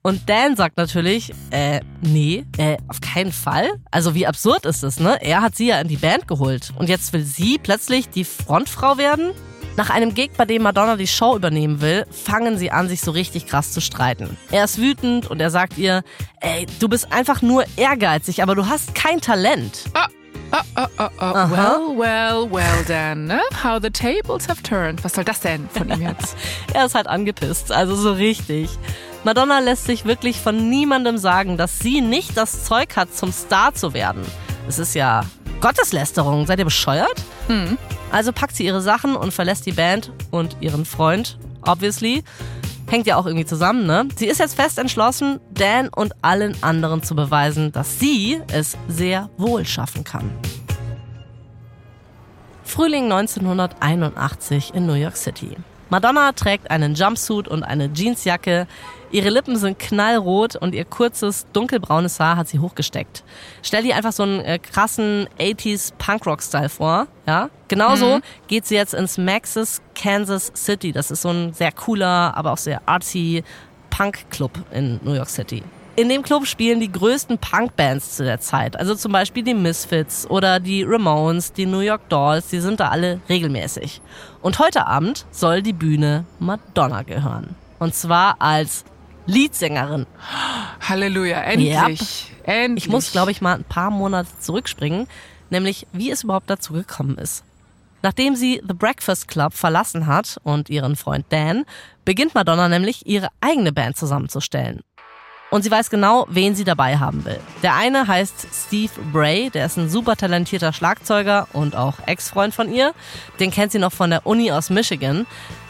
Und Dan sagt natürlich, äh, nee, äh, auf keinen Fall. Also wie absurd ist es, ne? Er hat sie ja in die Band geholt. Und jetzt will sie plötzlich die Frontfrau werden? Nach einem Gig, bei dem Madonna die Show übernehmen will, fangen sie an, sich so richtig krass zu streiten. Er ist wütend und er sagt ihr, ey, du bist einfach nur ehrgeizig, aber du hast kein Talent. Ah. Oh, oh, oh, oh. Well, well, well, Dan. Ne? How the tables have turned. Was soll das denn von ihm jetzt? er ist halt angepisst, also so richtig. Madonna lässt sich wirklich von niemandem sagen, dass sie nicht das Zeug hat, zum Star zu werden. Es ist ja Gotteslästerung. Seid ihr bescheuert? Hm. Also packt sie ihre Sachen und verlässt die Band und ihren Freund, obviously. Hängt ja auch irgendwie zusammen, ne? Sie ist jetzt fest entschlossen, Dan und allen anderen zu beweisen, dass sie es sehr wohl schaffen kann. Frühling 1981 in New York City. Madonna trägt einen Jumpsuit und eine Jeansjacke. Ihre Lippen sind knallrot und ihr kurzes, dunkelbraunes Haar hat sie hochgesteckt. Stell dir einfach so einen äh, krassen 80s Punkrock-Style vor, ja? Genauso mhm. geht sie jetzt ins Maxis Kansas City. Das ist so ein sehr cooler, aber auch sehr artsy Punk-Club in New York City. In dem Club spielen die größten Punk-Bands zu der Zeit. Also zum Beispiel die Misfits oder die Ramones, die New York Dolls, die sind da alle regelmäßig. Und heute Abend soll die Bühne Madonna gehören. Und zwar als Leadsängerin. Halleluja, endlich. Yep. endlich. Ich muss, glaube ich, mal ein paar Monate zurückspringen, nämlich wie es überhaupt dazu gekommen ist. Nachdem sie The Breakfast Club verlassen hat und ihren Freund Dan, beginnt Madonna nämlich ihre eigene Band zusammenzustellen. Und sie weiß genau, wen sie dabei haben will. Der eine heißt Steve Bray, der ist ein super talentierter Schlagzeuger und auch Ex-Freund von ihr. Den kennt sie noch von der Uni aus Michigan.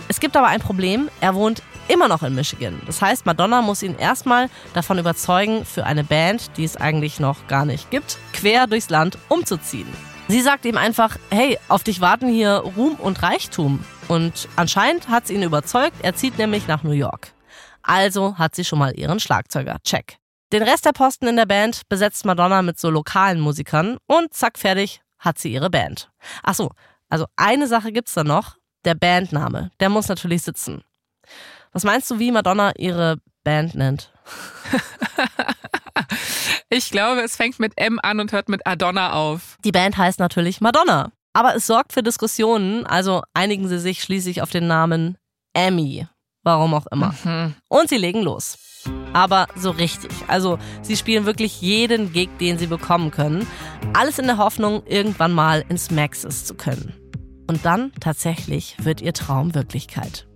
Es gibt aber ein Problem, er wohnt immer noch in Michigan. Das heißt, Madonna muss ihn erstmal davon überzeugen, für eine Band, die es eigentlich noch gar nicht gibt, quer durchs Land umzuziehen. Sie sagt ihm einfach, hey, auf dich warten hier Ruhm und Reichtum. Und anscheinend hat sie ihn überzeugt, er zieht nämlich nach New York. Also hat sie schon mal ihren Schlagzeuger. Check. Den Rest der Posten in der Band besetzt Madonna mit so lokalen Musikern und zack, fertig, hat sie ihre Band. Ach so, also eine Sache gibt's da noch. Der Bandname. Der muss natürlich sitzen. Was meinst du, wie Madonna ihre Band nennt? ich glaube, es fängt mit M an und hört mit Adonna auf. Die Band heißt natürlich Madonna. Aber es sorgt für Diskussionen, also einigen sie sich schließlich auf den Namen Emmy. Warum auch immer. Mhm. Und sie legen los. Aber so richtig. Also sie spielen wirklich jeden Gig, den sie bekommen können. Alles in der Hoffnung, irgendwann mal ins Maxis zu können. Und dann tatsächlich wird ihr Traum Wirklichkeit.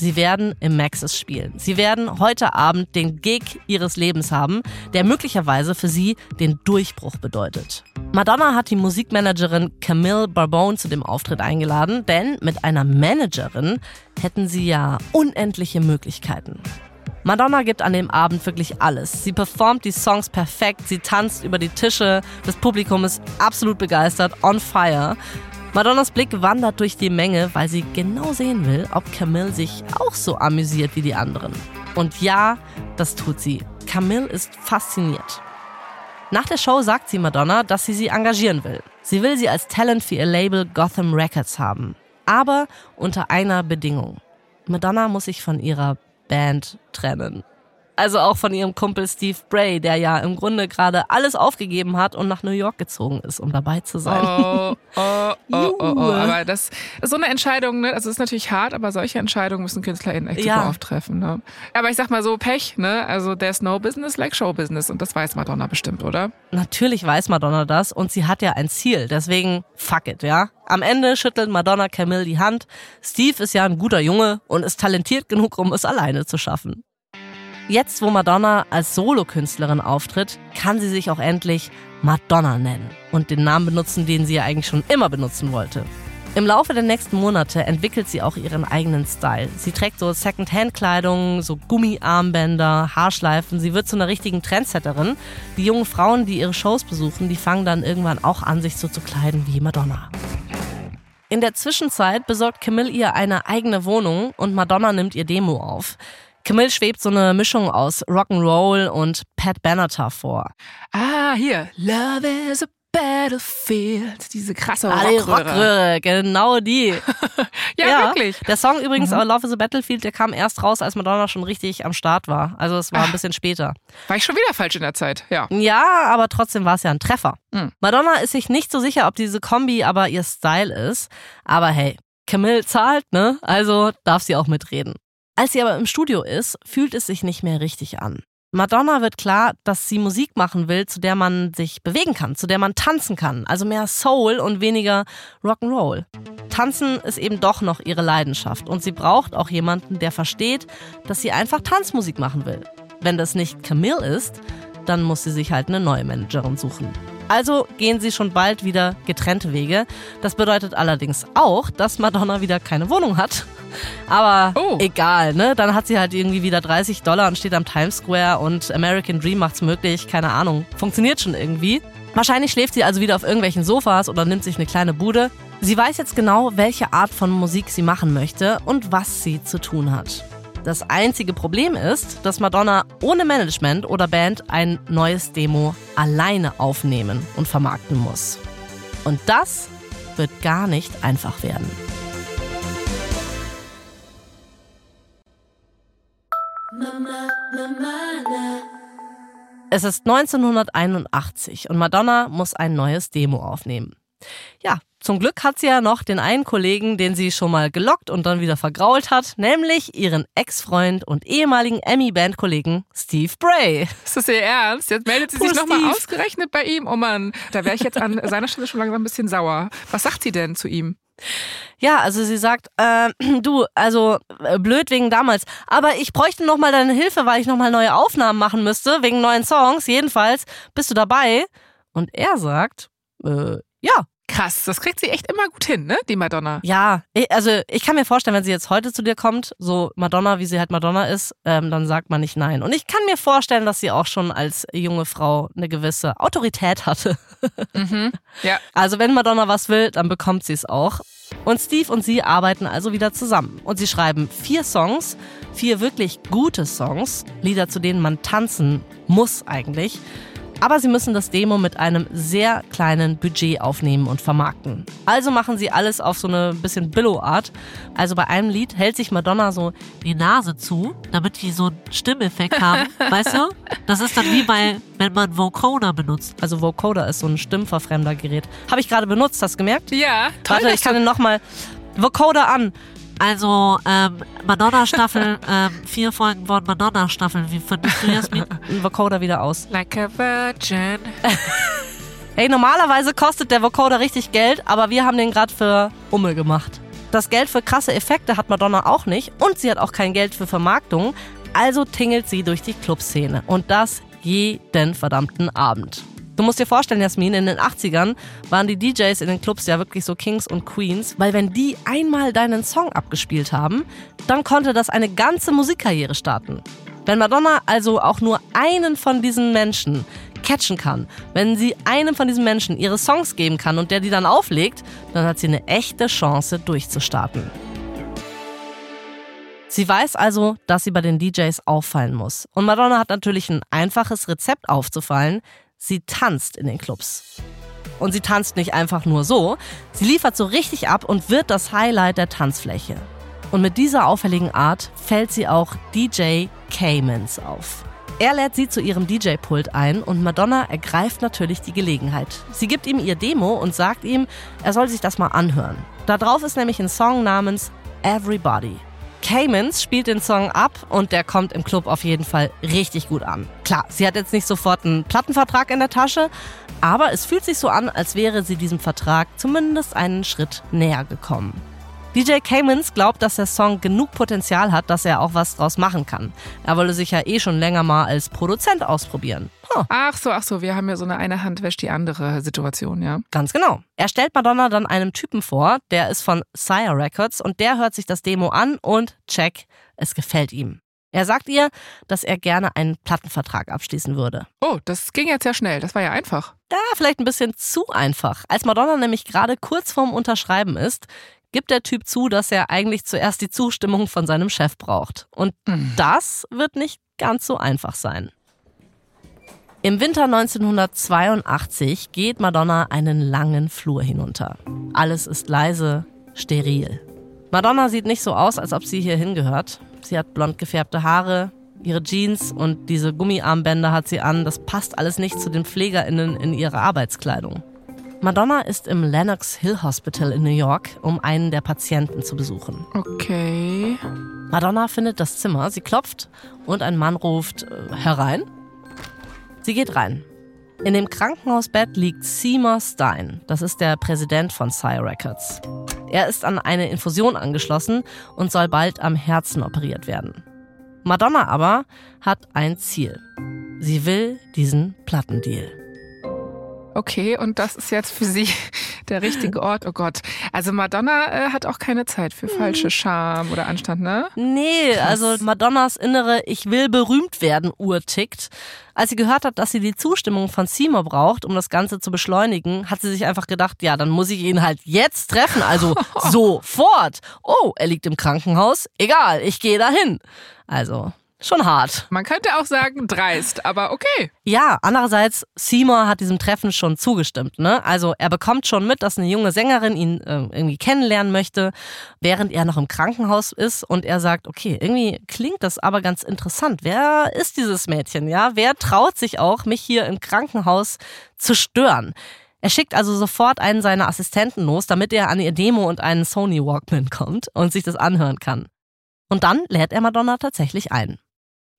Sie werden im Maxis spielen. Sie werden heute Abend den Gig ihres Lebens haben, der möglicherweise für sie den Durchbruch bedeutet. Madonna hat die Musikmanagerin Camille Barbone zu dem Auftritt eingeladen, denn mit einer Managerin hätten sie ja unendliche Möglichkeiten. Madonna gibt an dem Abend wirklich alles. Sie performt die Songs perfekt, sie tanzt über die Tische, das Publikum ist absolut begeistert, on fire. Madonnas Blick wandert durch die Menge, weil sie genau sehen will, ob Camille sich auch so amüsiert wie die anderen. Und ja, das tut sie. Camille ist fasziniert. Nach der Show sagt sie Madonna, dass sie sie engagieren will. Sie will sie als Talent für ihr Label Gotham Records haben. Aber unter einer Bedingung. Madonna muss sich von ihrer Band trennen. Also auch von ihrem Kumpel Steve Bray, der ja im Grunde gerade alles aufgegeben hat und nach New York gezogen ist, um dabei zu sein. Oh, oh, oh, oh, oh. Aber das ist so eine Entscheidung, ne? Also ist natürlich hart, aber solche Entscheidungen müssen KünstlerInnen echt ja. super oft treffen. Ne? Aber ich sag mal so, Pech, ne? Also there's no business like show business. Und das weiß Madonna bestimmt, oder? Natürlich weiß Madonna das und sie hat ja ein Ziel. Deswegen fuck it, ja? Am Ende schüttelt Madonna Camille die Hand. Steve ist ja ein guter Junge und ist talentiert genug, um es alleine zu schaffen. Jetzt, wo Madonna als Solokünstlerin auftritt, kann sie sich auch endlich Madonna nennen und den Namen benutzen, den sie ja eigentlich schon immer benutzen wollte. Im Laufe der nächsten Monate entwickelt sie auch ihren eigenen Style. Sie trägt so Second-Hand-Kleidung, so Gummiarmbänder, Haarschleifen. Sie wird zu einer richtigen Trendsetterin. Die jungen Frauen, die ihre Shows besuchen, die fangen dann irgendwann auch an, sich so zu kleiden wie Madonna. In der Zwischenzeit besorgt Camille ihr eine eigene Wohnung und Madonna nimmt ihr Demo auf. Camille schwebt so eine Mischung aus Rock'n'Roll und Pat Benatar vor. Ah, hier. Love is a Battlefield. Diese krasse ah, Rockröhre. Rockröhre. Genau die. ja, ja, wirklich. Der Song übrigens, mhm. Love is a Battlefield, der kam erst raus, als Madonna schon richtig am Start war. Also es war Ach. ein bisschen später. War ich schon wieder falsch in der Zeit, ja. Ja, aber trotzdem war es ja ein Treffer. Mhm. Madonna ist sich nicht so sicher, ob diese Kombi aber ihr Style ist. Aber hey, Camille zahlt, ne? Also darf sie auch mitreden. Als sie aber im Studio ist, fühlt es sich nicht mehr richtig an. Madonna wird klar, dass sie Musik machen will, zu der man sich bewegen kann, zu der man tanzen kann. Also mehr Soul und weniger Rock'n'Roll. Tanzen ist eben doch noch ihre Leidenschaft und sie braucht auch jemanden, der versteht, dass sie einfach Tanzmusik machen will. Wenn das nicht Camille ist, dann muss sie sich halt eine neue Managerin suchen. Also gehen sie schon bald wieder getrennte Wege. Das bedeutet allerdings auch, dass Madonna wieder keine Wohnung hat. Aber oh. egal, ne? Dann hat sie halt irgendwie wieder 30 Dollar und steht am Times Square und American Dream macht's möglich. Keine Ahnung. Funktioniert schon irgendwie. Wahrscheinlich schläft sie also wieder auf irgendwelchen Sofas oder nimmt sich eine kleine Bude. Sie weiß jetzt genau, welche Art von Musik sie machen möchte und was sie zu tun hat. Das einzige Problem ist, dass Madonna ohne Management oder Band ein neues Demo alleine aufnehmen und vermarkten muss. Und das wird gar nicht einfach werden. Es ist 1981 und Madonna muss ein neues Demo aufnehmen. Ja, zum Glück hat sie ja noch den einen Kollegen, den sie schon mal gelockt und dann wieder vergrault hat, nämlich ihren Ex-Freund und ehemaligen Emmy-Band-Kollegen Steve Bray. Ist das ihr Ernst? Jetzt meldet sie Puh, sich nochmal ausgerechnet bei ihm. Oh Mann, da wäre ich jetzt an seiner Stelle schon langsam ein bisschen sauer. Was sagt sie denn zu ihm? Ja, also sie sagt, äh, du, also äh, blöd wegen damals, aber ich bräuchte noch mal deine Hilfe, weil ich noch mal neue Aufnahmen machen müsste wegen neuen Songs. Jedenfalls bist du dabei? Und er sagt, äh, ja, Krass, das kriegt sie echt immer gut hin, ne, die Madonna. Ja, also ich kann mir vorstellen, wenn sie jetzt heute zu dir kommt, so Madonna, wie sie halt Madonna ist, ähm, dann sagt man nicht nein. Und ich kann mir vorstellen, dass sie auch schon als junge Frau eine gewisse Autorität hatte. Mhm, ja. Also wenn Madonna was will, dann bekommt sie es auch. Und Steve und sie arbeiten also wieder zusammen. Und sie schreiben vier Songs, vier wirklich gute Songs, Lieder, zu denen man tanzen muss eigentlich. Aber sie müssen das Demo mit einem sehr kleinen Budget aufnehmen und vermarkten. Also machen sie alles auf so eine bisschen Billow-Art. Also bei einem Lied hält sich Madonna so die Nase zu, damit die so einen Stimmeffekt haben. weißt du? Das ist dann wie bei, wenn man Vocoder benutzt. Also Vocoder ist so ein Stimmverfremdergerät. Habe ich gerade benutzt, hast du gemerkt? Ja, toll. Warte, ich kann den nochmal. Vocoder an. Also ähm, Madonna-Staffel, ähm, vier Folgen wurden Madonna-Staffeln. Wie findest du Jasmin? Vocoder wieder aus. Like a virgin. hey, normalerweise kostet der Vocoder richtig Geld, aber wir haben den gerade für Umme gemacht. Das Geld für krasse Effekte hat Madonna auch nicht und sie hat auch kein Geld für Vermarktung. Also tingelt sie durch die Clubszene und das jeden verdammten Abend. Du musst dir vorstellen, Jasmin, in den 80ern waren die DJs in den Clubs ja wirklich so Kings und Queens, weil wenn die einmal deinen Song abgespielt haben, dann konnte das eine ganze Musikkarriere starten. Wenn Madonna also auch nur einen von diesen Menschen catchen kann, wenn sie einem von diesen Menschen ihre Songs geben kann und der die dann auflegt, dann hat sie eine echte Chance durchzustarten. Sie weiß also, dass sie bei den DJs auffallen muss. Und Madonna hat natürlich ein einfaches Rezept aufzufallen. Sie tanzt in den Clubs. Und sie tanzt nicht einfach nur so, sie liefert so richtig ab und wird das Highlight der Tanzfläche. Und mit dieser auffälligen Art fällt sie auch DJ Caymans auf. Er lädt sie zu ihrem DJ-Pult ein und Madonna ergreift natürlich die Gelegenheit. Sie gibt ihm ihr Demo und sagt ihm, er soll sich das mal anhören. Da drauf ist nämlich ein Song namens Everybody. Caymans spielt den Song ab und der kommt im Club auf jeden Fall richtig gut an. Klar, sie hat jetzt nicht sofort einen Plattenvertrag in der Tasche, aber es fühlt sich so an, als wäre sie diesem Vertrag zumindest einen Schritt näher gekommen. DJ Caymans glaubt, dass der Song genug Potenzial hat, dass er auch was draus machen kann. Er wolle sich ja eh schon länger mal als Produzent ausprobieren. Huh. Ach so, ach so, wir haben ja so eine eine Hand wäscht die andere Situation, ja. Ganz genau. Er stellt Madonna dann einem Typen vor, der ist von Sire Records und der hört sich das Demo an und check, es gefällt ihm. Er sagt ihr, dass er gerne einen Plattenvertrag abschließen würde. Oh, das ging jetzt ja schnell. Das war ja einfach. Ja, vielleicht ein bisschen zu einfach. Als Madonna nämlich gerade kurz vorm Unterschreiben ist, gibt der Typ zu, dass er eigentlich zuerst die Zustimmung von seinem Chef braucht. Und mhm. das wird nicht ganz so einfach sein. Im Winter 1982 geht Madonna einen langen Flur hinunter. Alles ist leise, steril. Madonna sieht nicht so aus, als ob sie hier hingehört. Sie hat blond gefärbte Haare, ihre Jeans und diese Gummiarmbänder hat sie an. Das passt alles nicht zu den PflegerInnen in ihrer Arbeitskleidung. Madonna ist im Lenox Hill Hospital in New York, um einen der Patienten zu besuchen. Okay. Madonna findet das Zimmer, sie klopft und ein Mann ruft äh, herein. Sie geht rein. In dem Krankenhausbett liegt Seymour Stein. Das ist der Präsident von Sire Records. Er ist an eine Infusion angeschlossen und soll bald am Herzen operiert werden. Madonna aber hat ein Ziel. Sie will diesen Plattendeal. Okay, und das ist jetzt für sie der richtige Ort. Oh Gott. Also Madonna äh, hat auch keine Zeit für falsche Scham oder Anstand, ne? Nee, Krass. also Madonnas innere Ich will berühmt werden Uhr tickt. Als sie gehört hat, dass sie die Zustimmung von Seymour braucht, um das Ganze zu beschleunigen, hat sie sich einfach gedacht, ja, dann muss ich ihn halt jetzt treffen, also sofort. Oh, er liegt im Krankenhaus. Egal, ich gehe dahin. Also, Schon hart. Man könnte auch sagen dreist, aber okay. Ja, andererseits, Seymour hat diesem Treffen schon zugestimmt. Ne? Also er bekommt schon mit, dass eine junge Sängerin ihn äh, irgendwie kennenlernen möchte, während er noch im Krankenhaus ist. Und er sagt, okay, irgendwie klingt das aber ganz interessant. Wer ist dieses Mädchen? Ja, wer traut sich auch, mich hier im Krankenhaus zu stören? Er schickt also sofort einen seiner Assistenten los, damit er an ihr Demo und einen Sony Walkman kommt und sich das anhören kann. Und dann lädt er Madonna tatsächlich ein.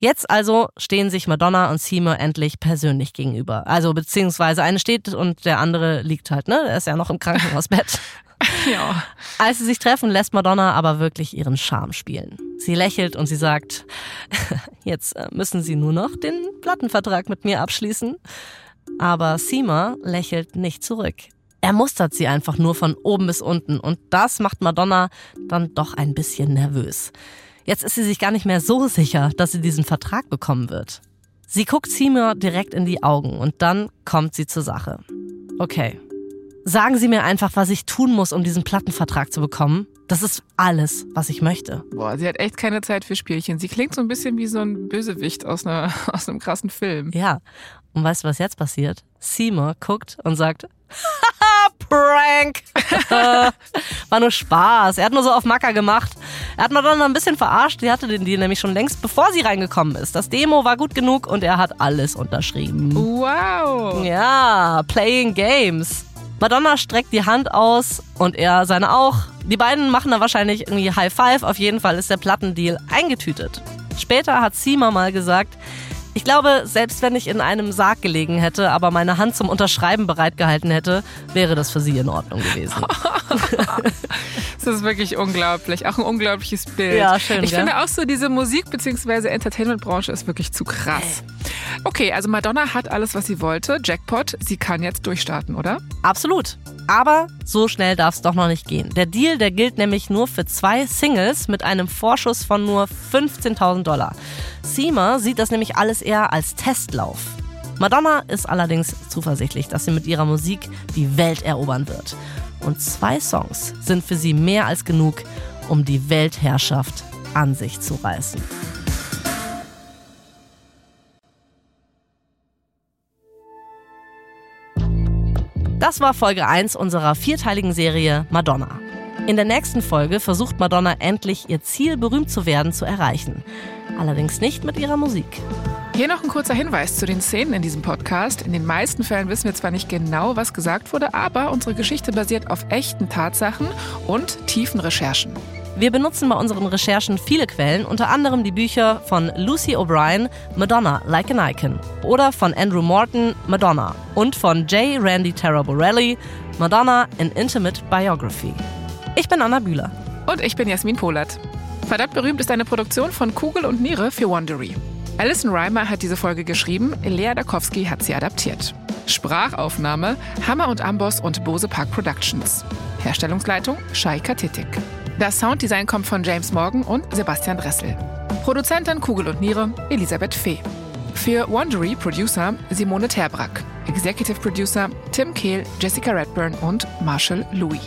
Jetzt also stehen sich Madonna und Seymour endlich persönlich gegenüber. Also beziehungsweise eine steht und der andere liegt halt, ne? Der ist ja noch im Krankenhausbett. Ja. Als sie sich treffen, lässt Madonna aber wirklich ihren Charme spielen. Sie lächelt und sie sagt, jetzt äh, müssen Sie nur noch den Plattenvertrag mit mir abschließen. Aber Seymour lächelt nicht zurück. Er mustert sie einfach nur von oben bis unten und das macht Madonna dann doch ein bisschen nervös. Jetzt ist sie sich gar nicht mehr so sicher, dass sie diesen Vertrag bekommen wird. Sie guckt Seymour direkt in die Augen und dann kommt sie zur Sache. Okay. Sagen Sie mir einfach, was ich tun muss, um diesen Plattenvertrag zu bekommen. Das ist alles, was ich möchte. Boah, sie hat echt keine Zeit für Spielchen. Sie klingt so ein bisschen wie so ein Bösewicht aus, einer, aus einem krassen Film. Ja. Und weißt du, was jetzt passiert? Seymour guckt und sagt, Prank. War nur Spaß. Er hat nur so auf Macker gemacht. Er hat Madonna ein bisschen verarscht. Sie hatte den Deal nämlich schon längst, bevor sie reingekommen ist. Das Demo war gut genug und er hat alles unterschrieben. Wow. Ja, playing games. Madonna streckt die Hand aus und er seine auch. Die beiden machen da wahrscheinlich irgendwie High Five. Auf jeden Fall ist der Plattendeal eingetütet. Später hat Sima mal gesagt, ich glaube, selbst wenn ich in einem Sarg gelegen hätte, aber meine Hand zum Unterschreiben bereitgehalten hätte, wäre das für sie in Ordnung gewesen. das ist wirklich unglaublich. Auch ein unglaubliches Bild. Ja, schön. Ich gell? finde auch so, diese Musik- bzw. Entertainment-Branche ist wirklich zu krass. Okay, also Madonna hat alles, was sie wollte. Jackpot, sie kann jetzt durchstarten, oder? Absolut. Aber so schnell darf es doch noch nicht gehen. Der Deal, der gilt nämlich nur für zwei Singles mit einem Vorschuss von nur 15.000 Dollar. Seema sieht das nämlich alles eher als Testlauf. Madonna ist allerdings zuversichtlich, dass sie mit ihrer Musik die Welt erobern wird. Und zwei Songs sind für sie mehr als genug, um die Weltherrschaft an sich zu reißen. Das war Folge 1 unserer vierteiligen Serie Madonna. In der nächsten Folge versucht Madonna endlich ihr Ziel, berühmt zu werden, zu erreichen. Allerdings nicht mit ihrer Musik. Hier noch ein kurzer Hinweis zu den Szenen in diesem Podcast. In den meisten Fällen wissen wir zwar nicht genau, was gesagt wurde, aber unsere Geschichte basiert auf echten Tatsachen und tiefen Recherchen. Wir benutzen bei unseren Recherchen viele Quellen, unter anderem die Bücher von Lucy O'Brien, Madonna, Like an Icon, oder von Andrew Morton, Madonna, und von J. Randy Taraborelli, Madonna, an Intimate Biography. Ich bin Anna Bühler. Und ich bin Jasmin Polat. Verdammt berühmt ist eine Produktion von Kugel und Niere für Wondery. Alison Reimer hat diese Folge geschrieben, Lea Dakowski hat sie adaptiert. Sprachaufnahme Hammer und Amboss und Bose Park Productions. Herstellungsleitung Shai Katitik. Das Sounddesign kommt von James Morgan und Sebastian Dressel. Produzentin Kugel und Niere Elisabeth Fee. Für Wondery Producer Simone Terbrack. Executive Producer Tim Kehl, Jessica Redburn und Marshall Louis.